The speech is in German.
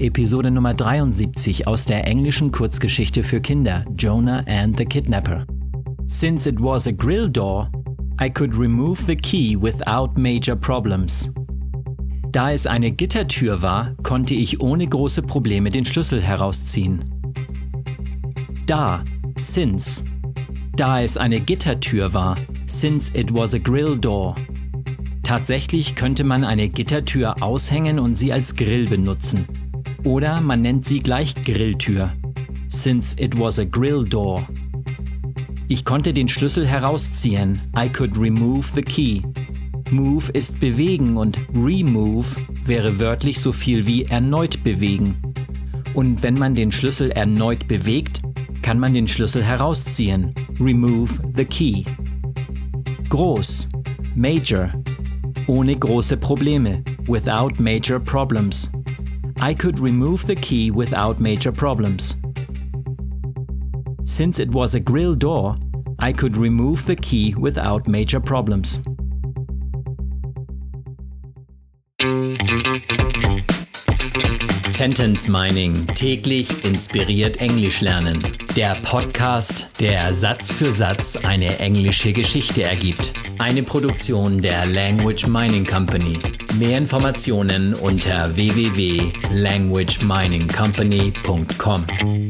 Episode Nummer 73 aus der englischen Kurzgeschichte für Kinder Jonah and the Kidnapper. Since it was a grill door, I could remove the key without major problems. Da es eine Gittertür war, konnte ich ohne große Probleme den Schlüssel herausziehen. Da, since. Da es eine Gittertür war, since it was a grill door. Tatsächlich könnte man eine Gittertür aushängen und sie als Grill benutzen. Oder man nennt sie gleich Grilltür. Since it was a grill door. Ich konnte den Schlüssel herausziehen. I could remove the key. Move ist bewegen und remove wäre wörtlich so viel wie erneut bewegen. Und wenn man den Schlüssel erneut bewegt, kann man den Schlüssel herausziehen. Remove the key. Groß. Major. Ohne große Probleme. Without major problems. I could remove the key without major problems. Since it was a grill door, I could remove the key without major problems. Sentence Mining täglich inspiriert Englisch lernen. Der Podcast, der Satz für Satz eine englische Geschichte ergibt. Eine Produktion der Language Mining Company. Mehr Informationen unter www.languageminingcompany.com.